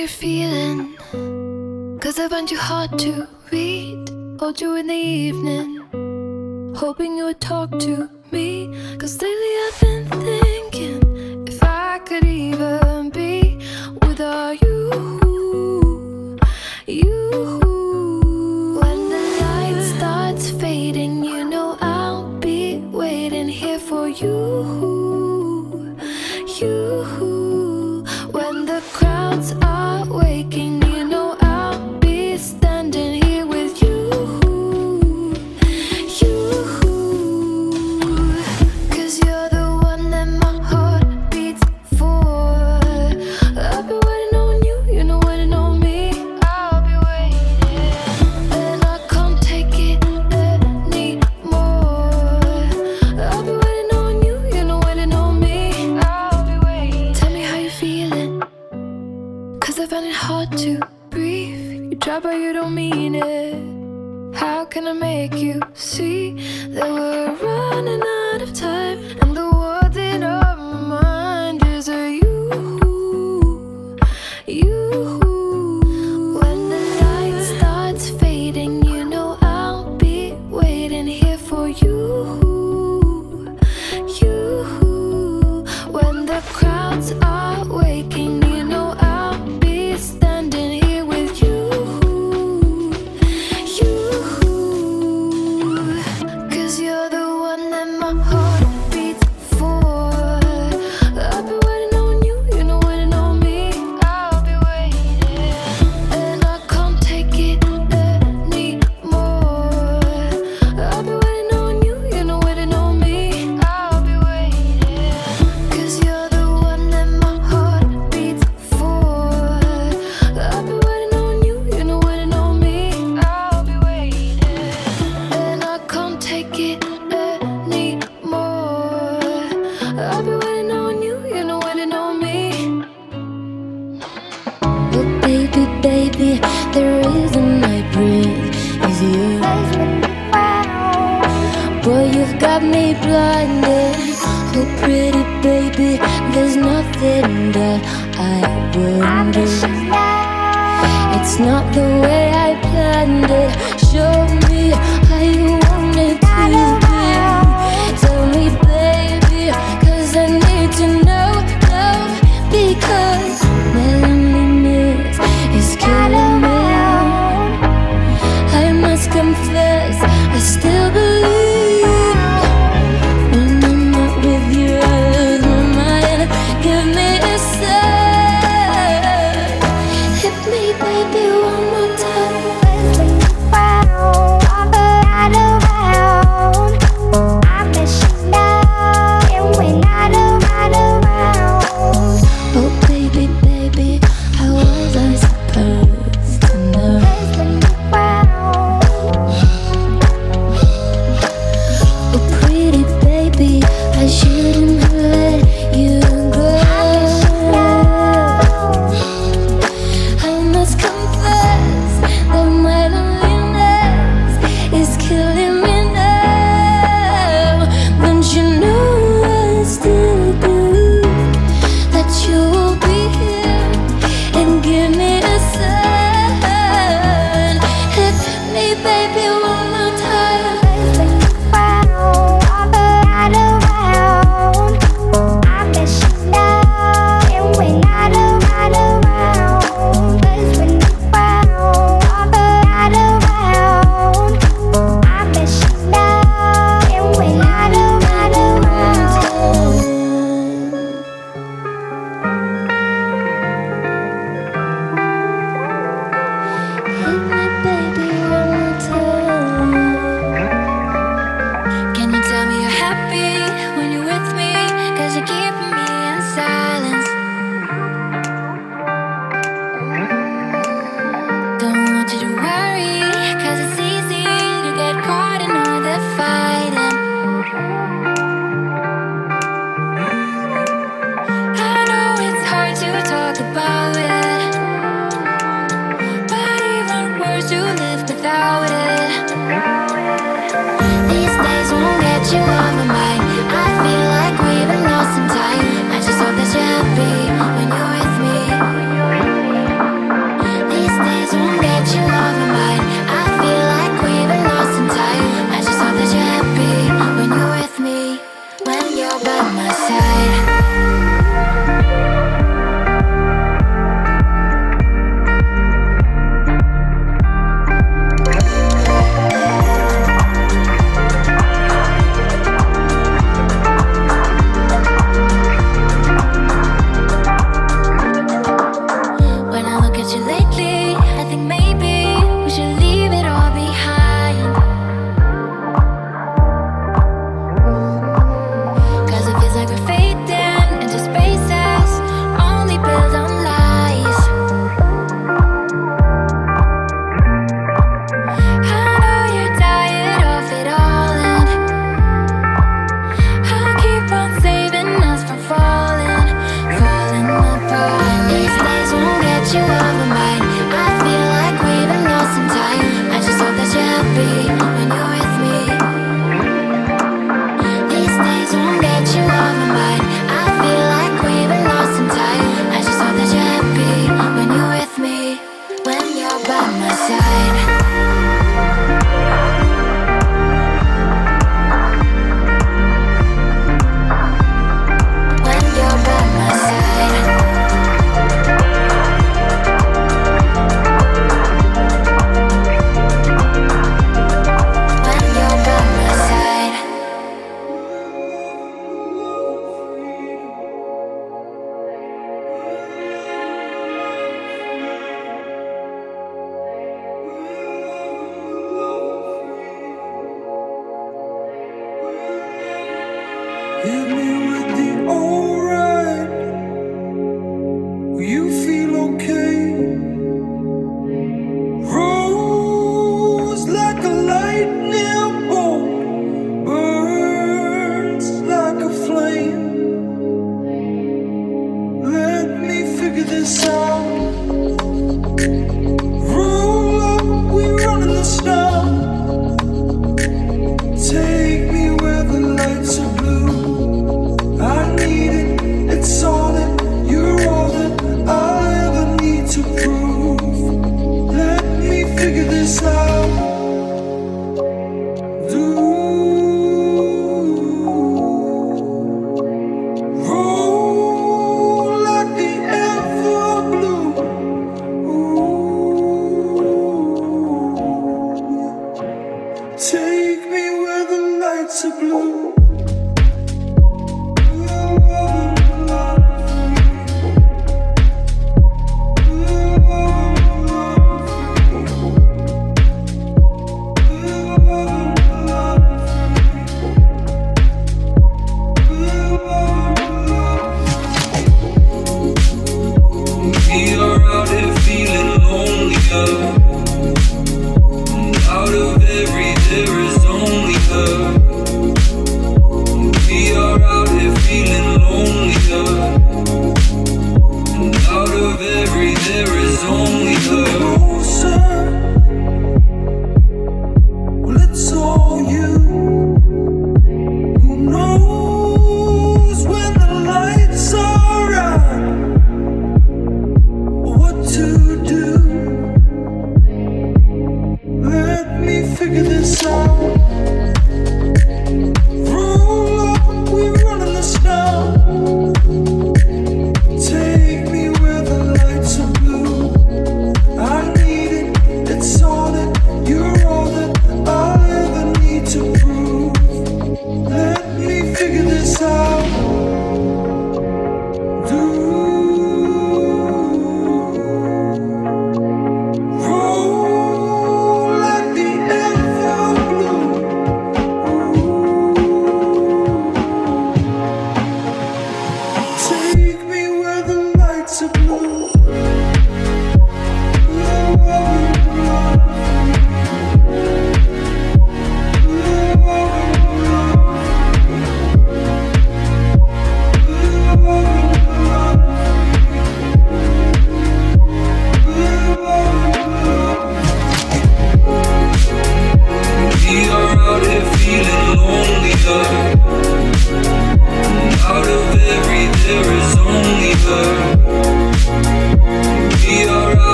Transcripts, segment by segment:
you're feeling. Cause I find you hard to read. Hold you in the evening. Hoping you would talk to me. Cause lately I've been thinking if I could even be with you.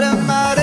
Am I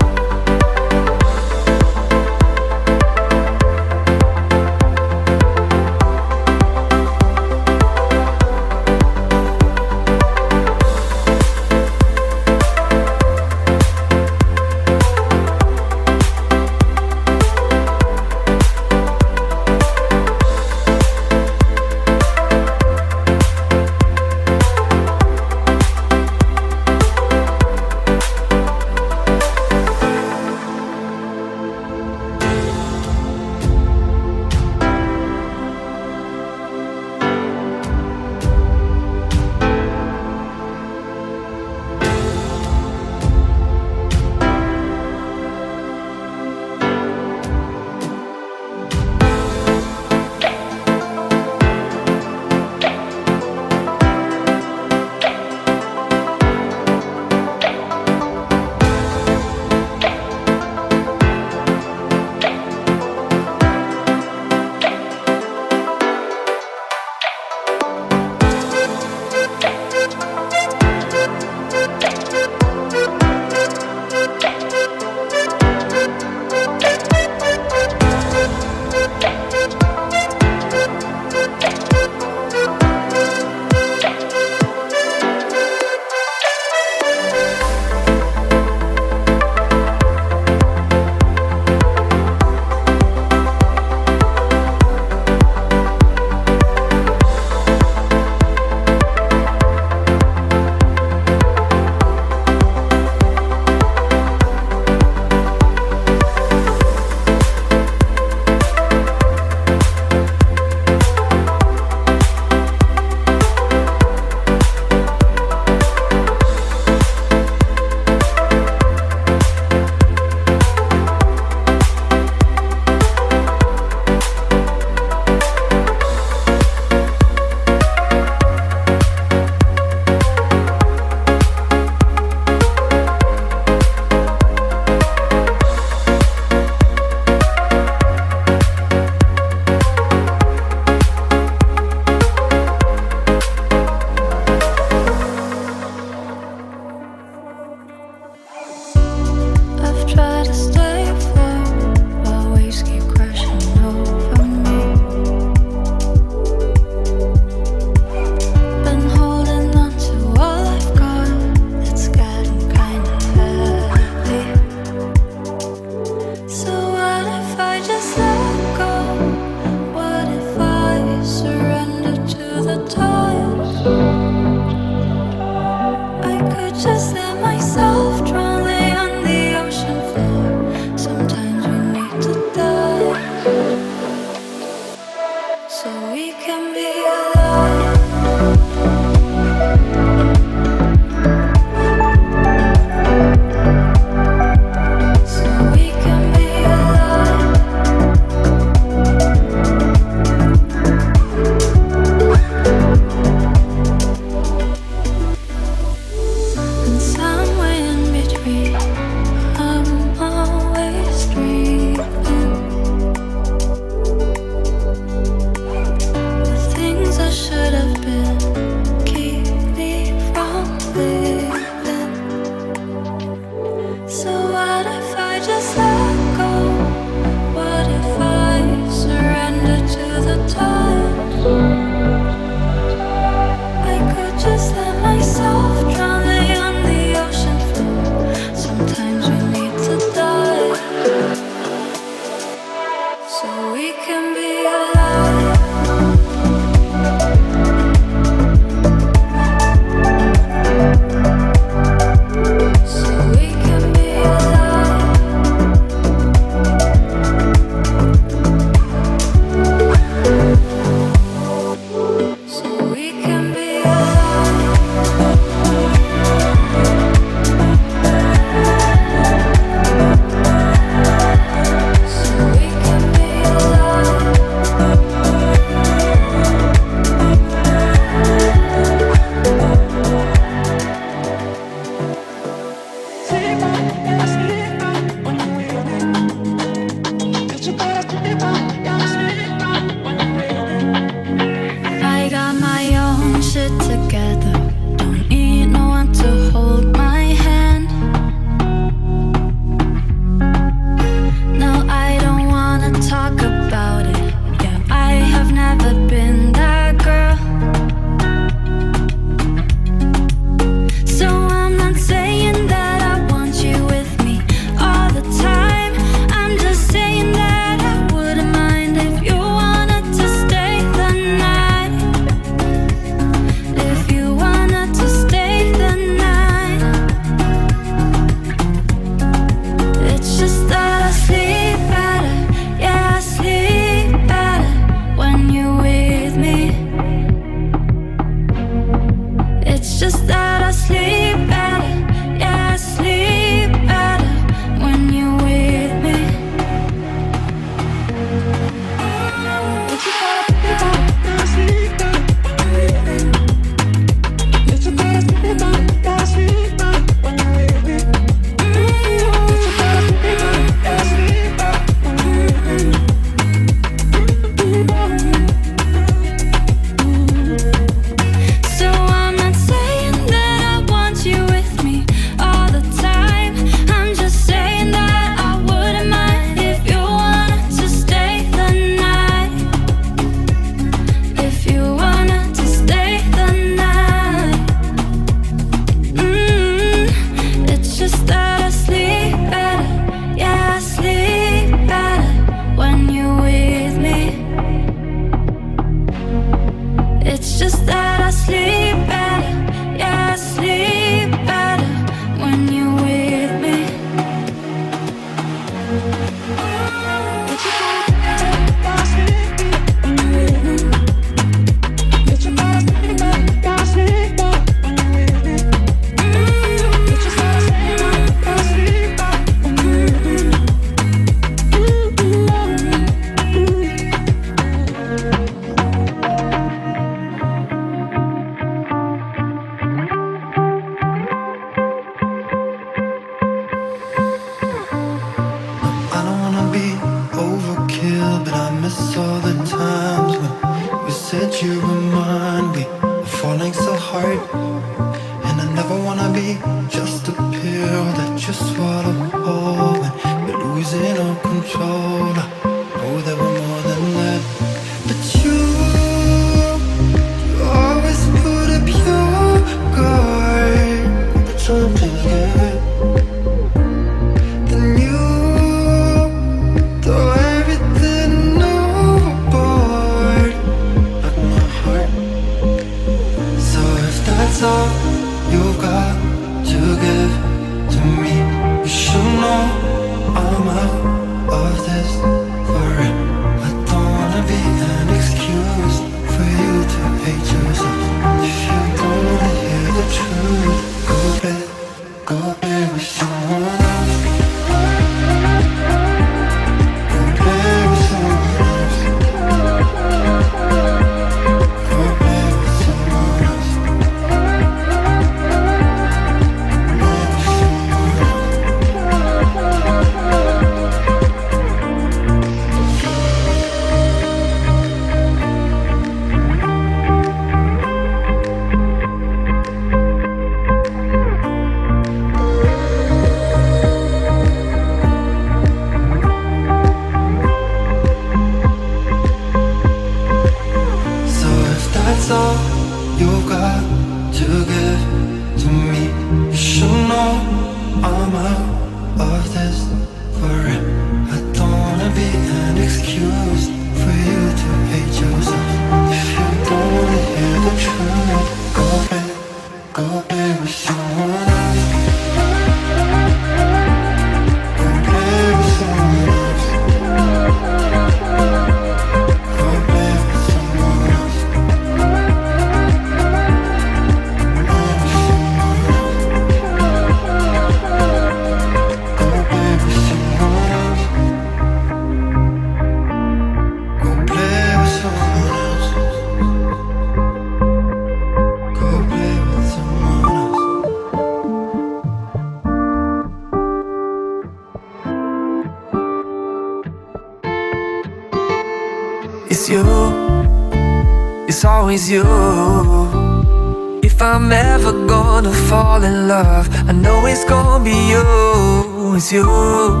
always you. If I'm ever gonna fall in love, I know it's gonna be you. It's you,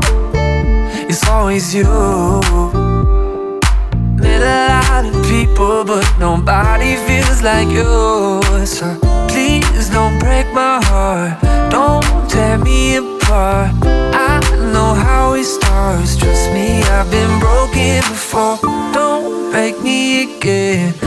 it's always you. Met a lot of people, but nobody feels like you. So please don't break my heart, don't tear me apart. I know how it starts. Trust me, I've been broken before. Don't break me again.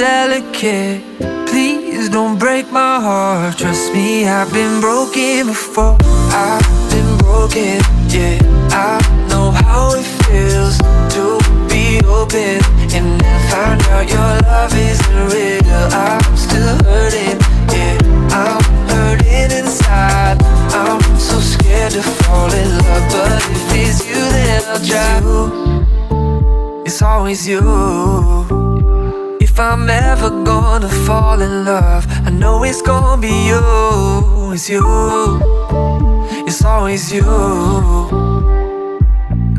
Delicate. Please don't break my heart. Trust me, I've been broken before. I've been broken, yeah. I know how it feels to be open and then find out your love isn't real. I'm still hurting, yeah. I'm hurting inside. I'm so scared to fall in love, but if it's you, then I'll try. It's always you. I'm ever gonna fall in love, I know it's gonna be you. It's you. It's always you.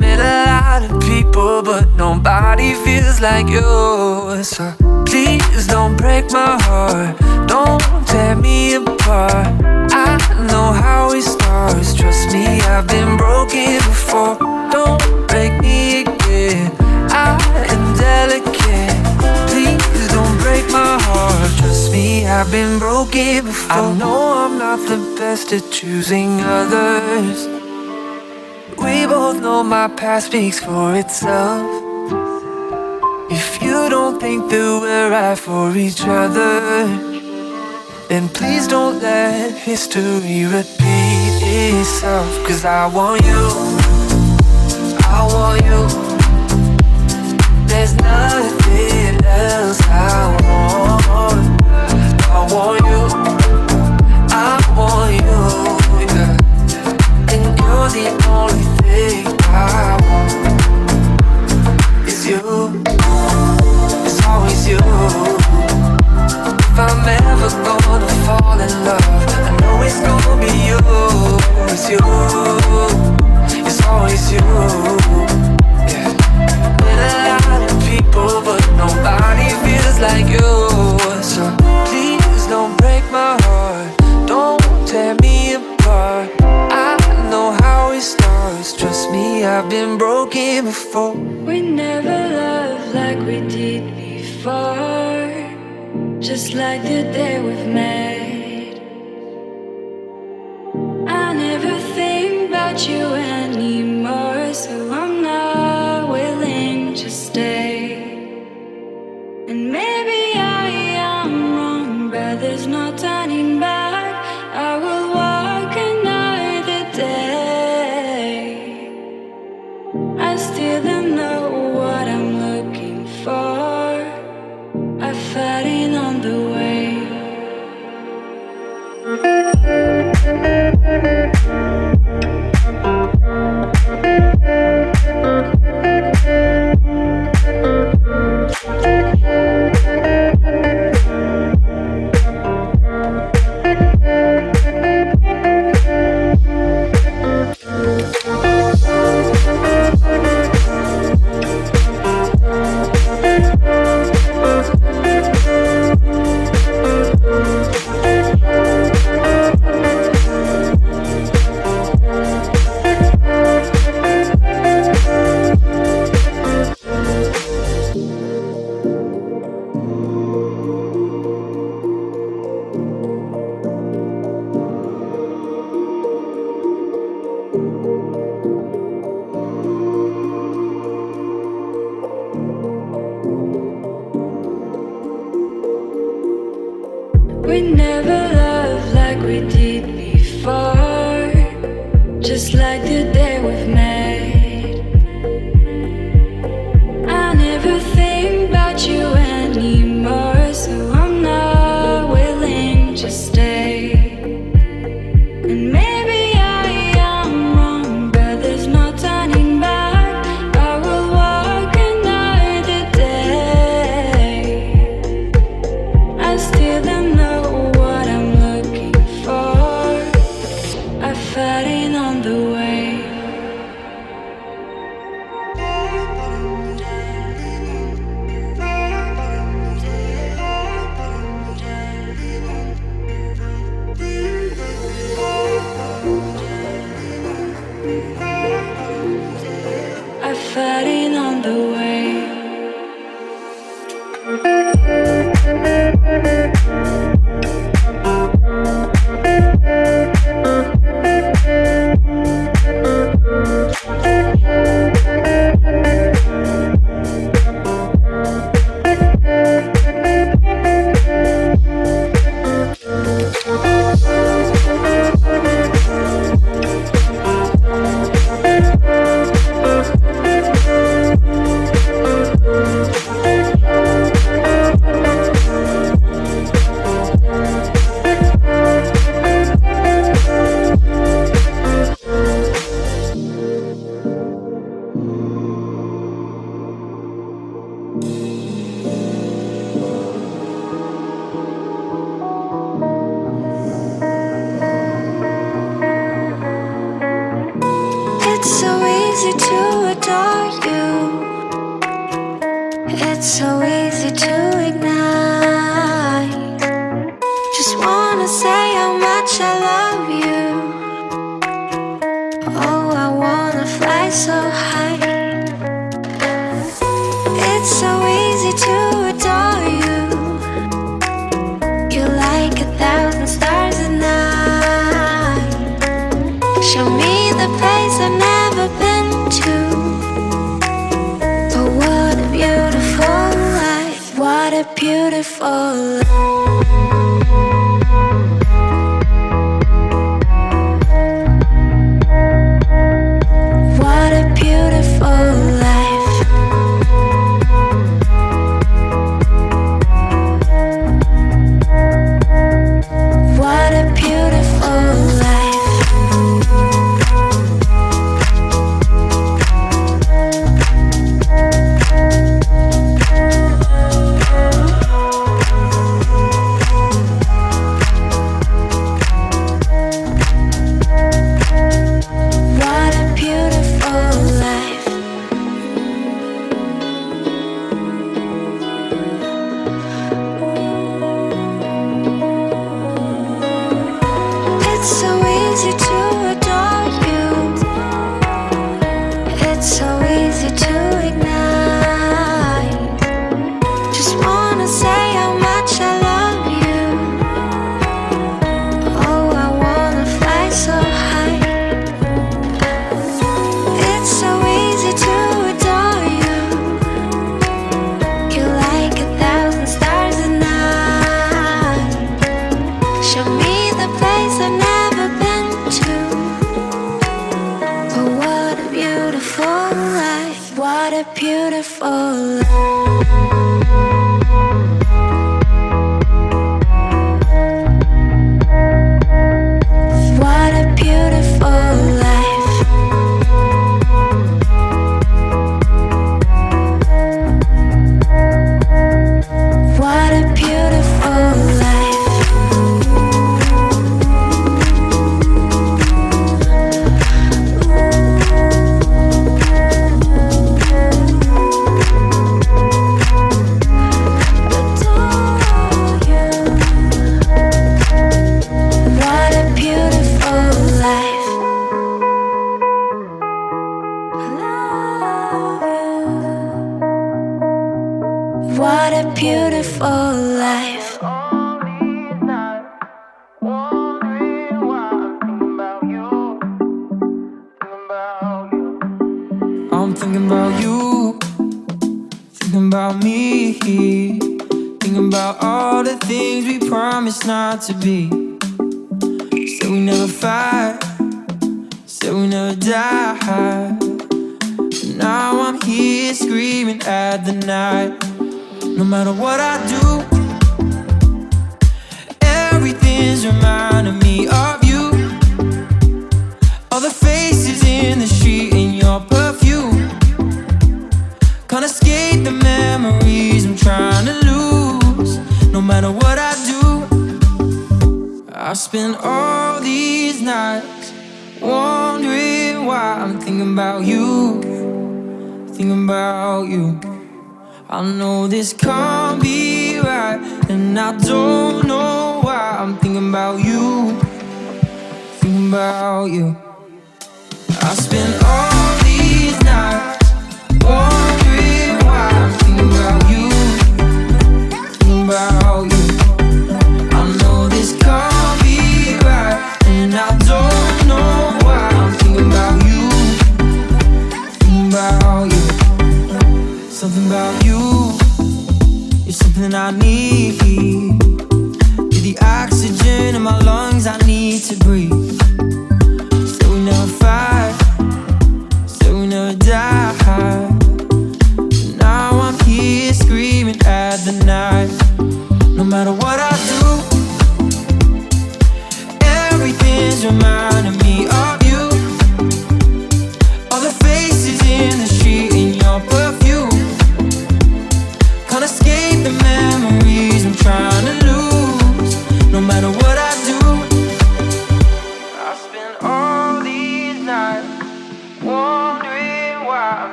Met a lot of people, but nobody feels like you. So please don't break my heart. Don't tear me apart. I know how it starts. Trust me, I've been broken before. Don't break me Trust me, I've been broken before. I know I'm not the best at choosing others. We both know my past speaks for itself. If you don't think that we're right for each other, then please don't let history repeat itself. Cause I want you, I want you. There's nothing else I want. I want you,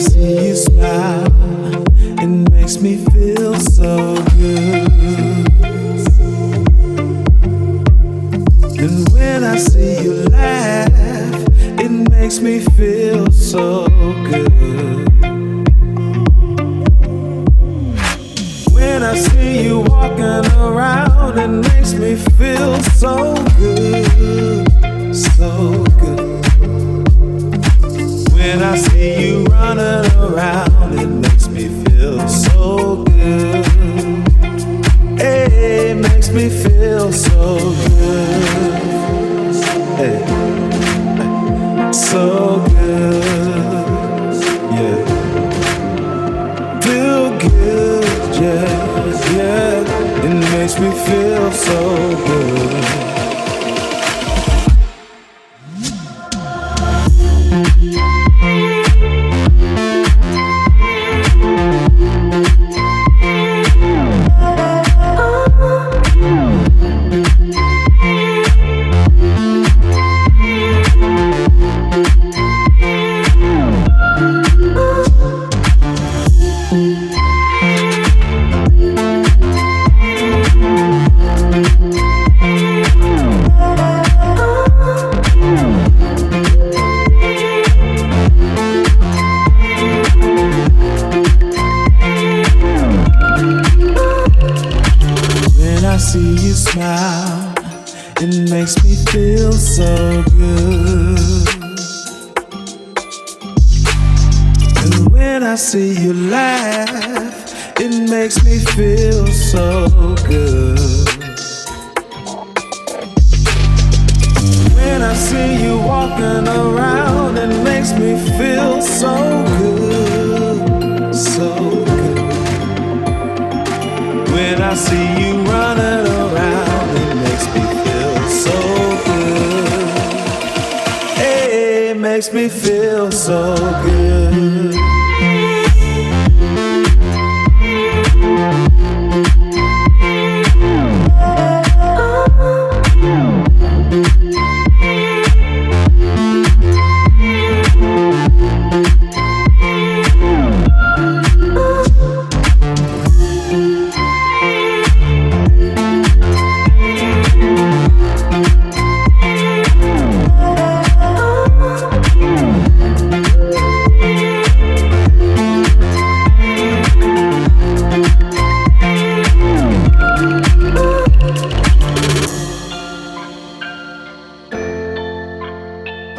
see you smile, it makes me feel so good. And when I see you laugh, it makes me feel so good. When I see you walking around, it makes me feel so good, so good when I see you running around, it makes me feel so good. Hey, it makes me feel so good. Hey, so good. Yeah. Feel good, yeah, yeah. It makes me feel so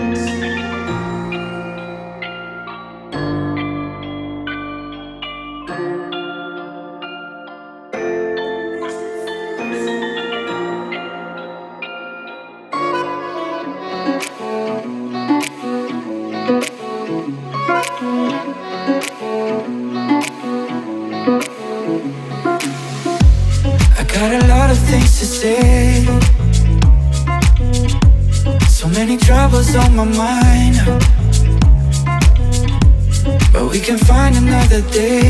Música day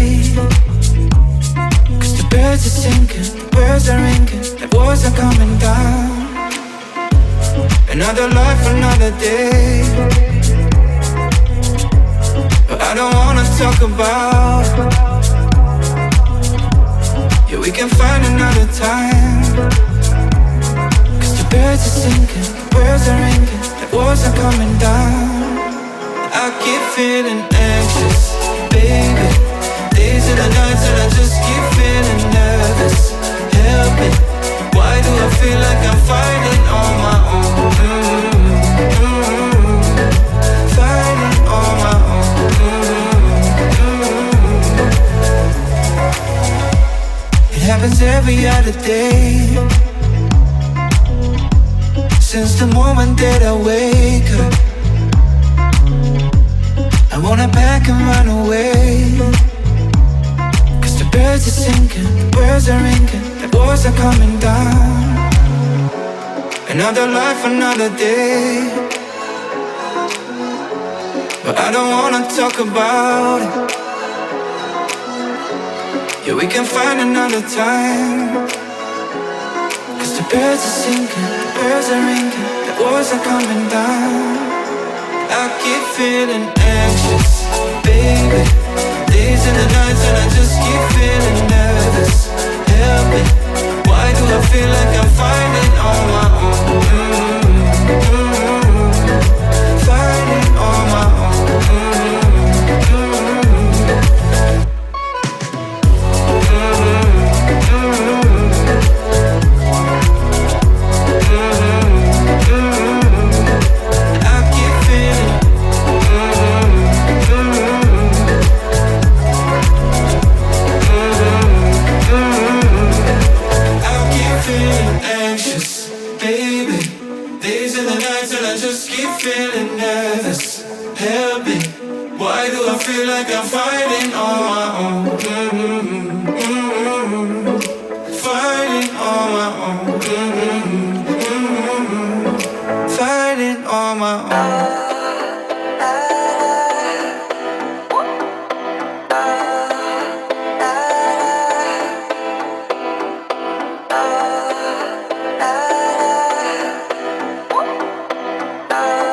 love.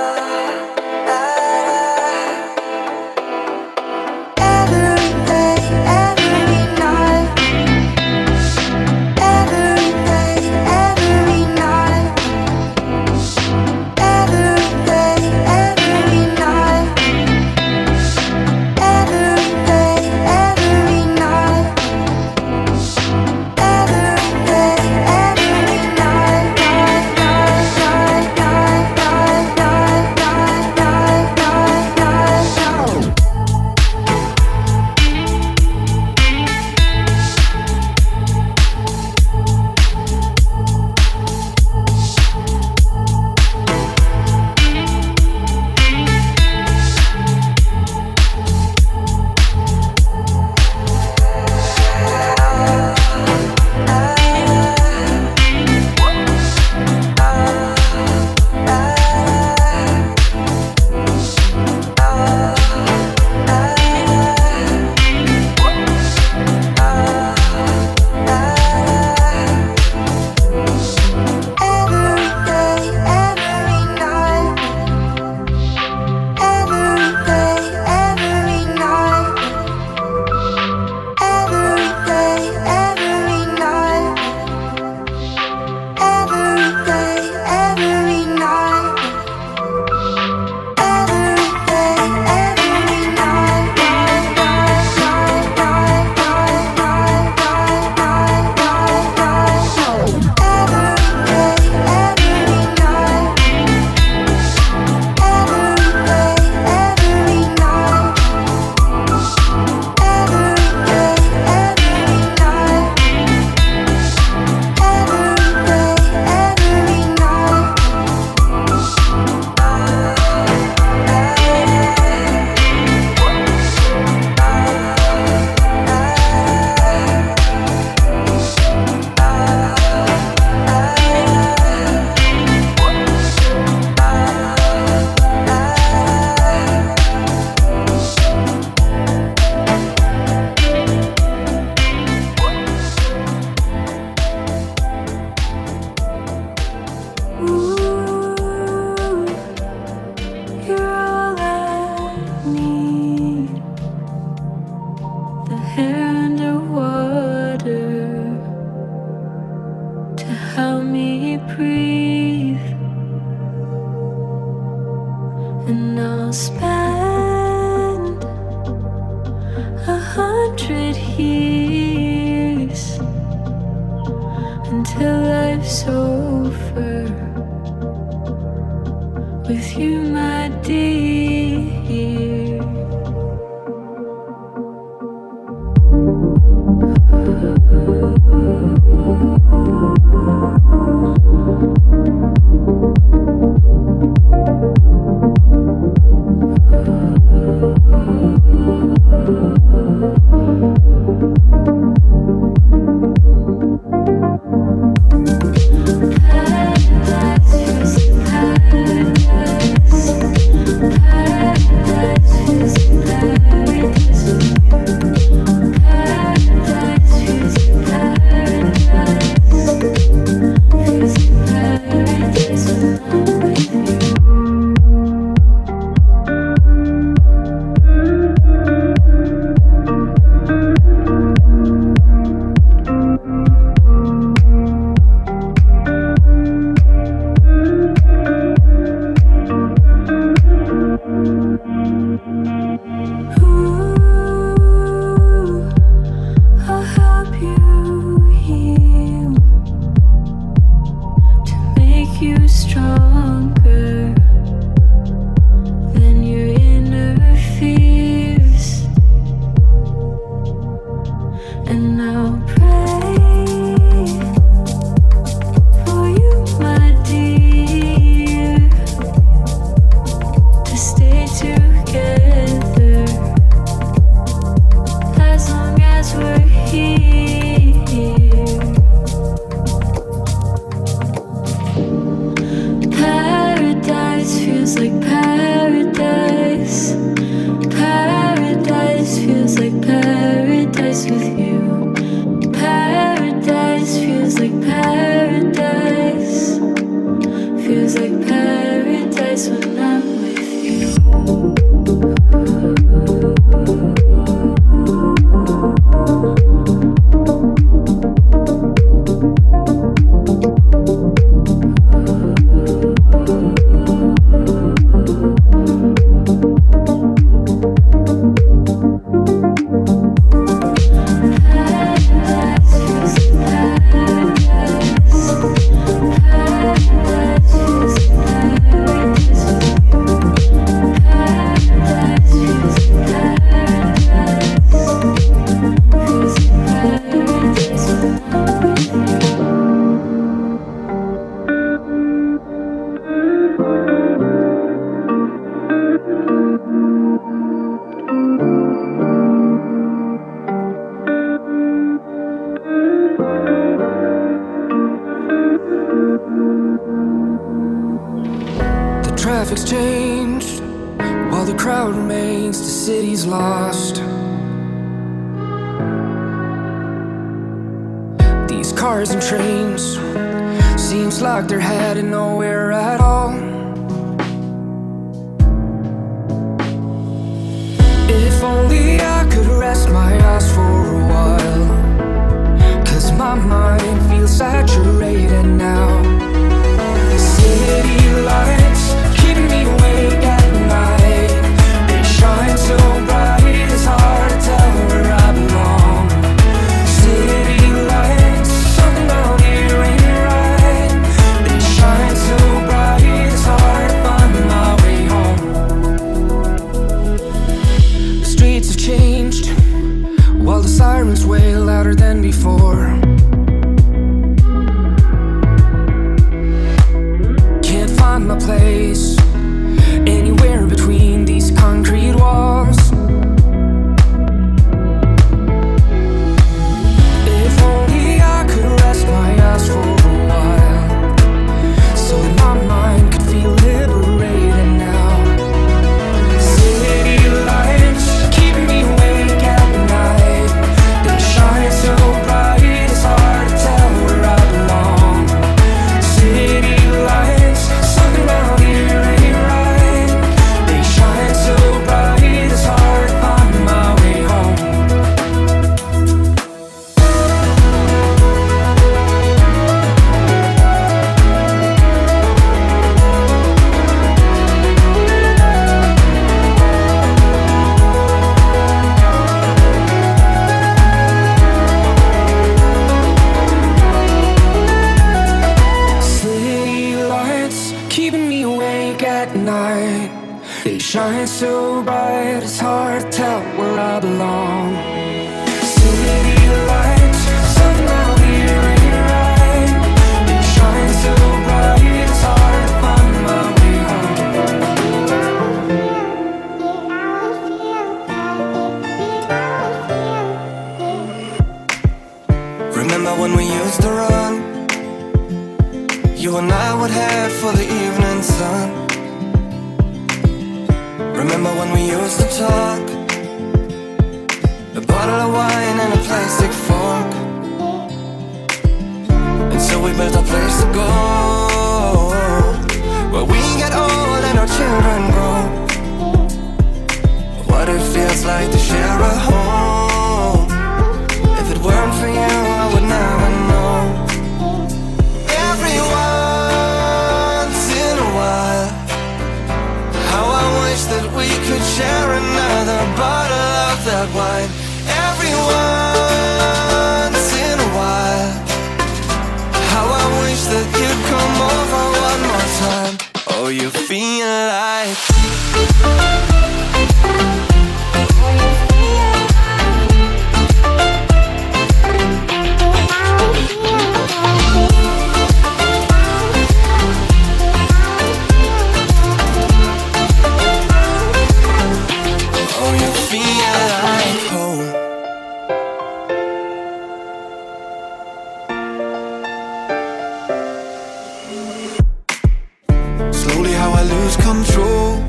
lose control.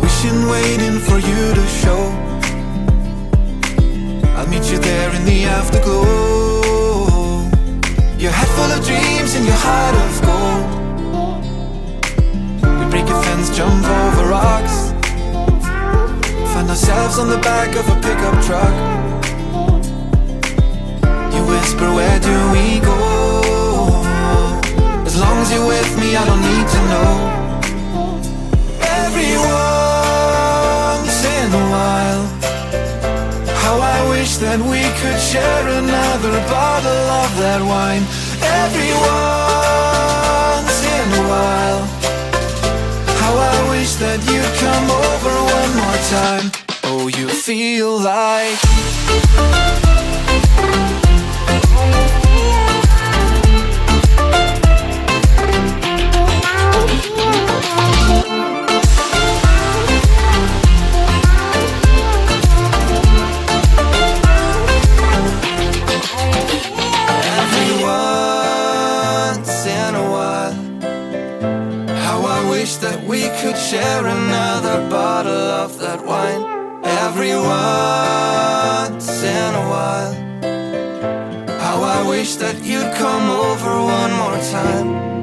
Wishing, waiting for you to show. I'll meet you there in the afterglow. Your head full of dreams and your heart of gold. We break a fence, jump over rocks. Find ourselves on the back of a pickup truck. You whisper, where do we go? Long as you're with me, I don't need to know. Every once in a while, how I wish that we could share another bottle of that wine. Every once in a while, how I wish that you'd come over one more time. Oh, you feel like. That wine. Every once in a while, how I wish that you'd come over one more time.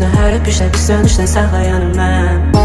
düşnə, hər öpüşdə biz sönüşdə saxlayanım mən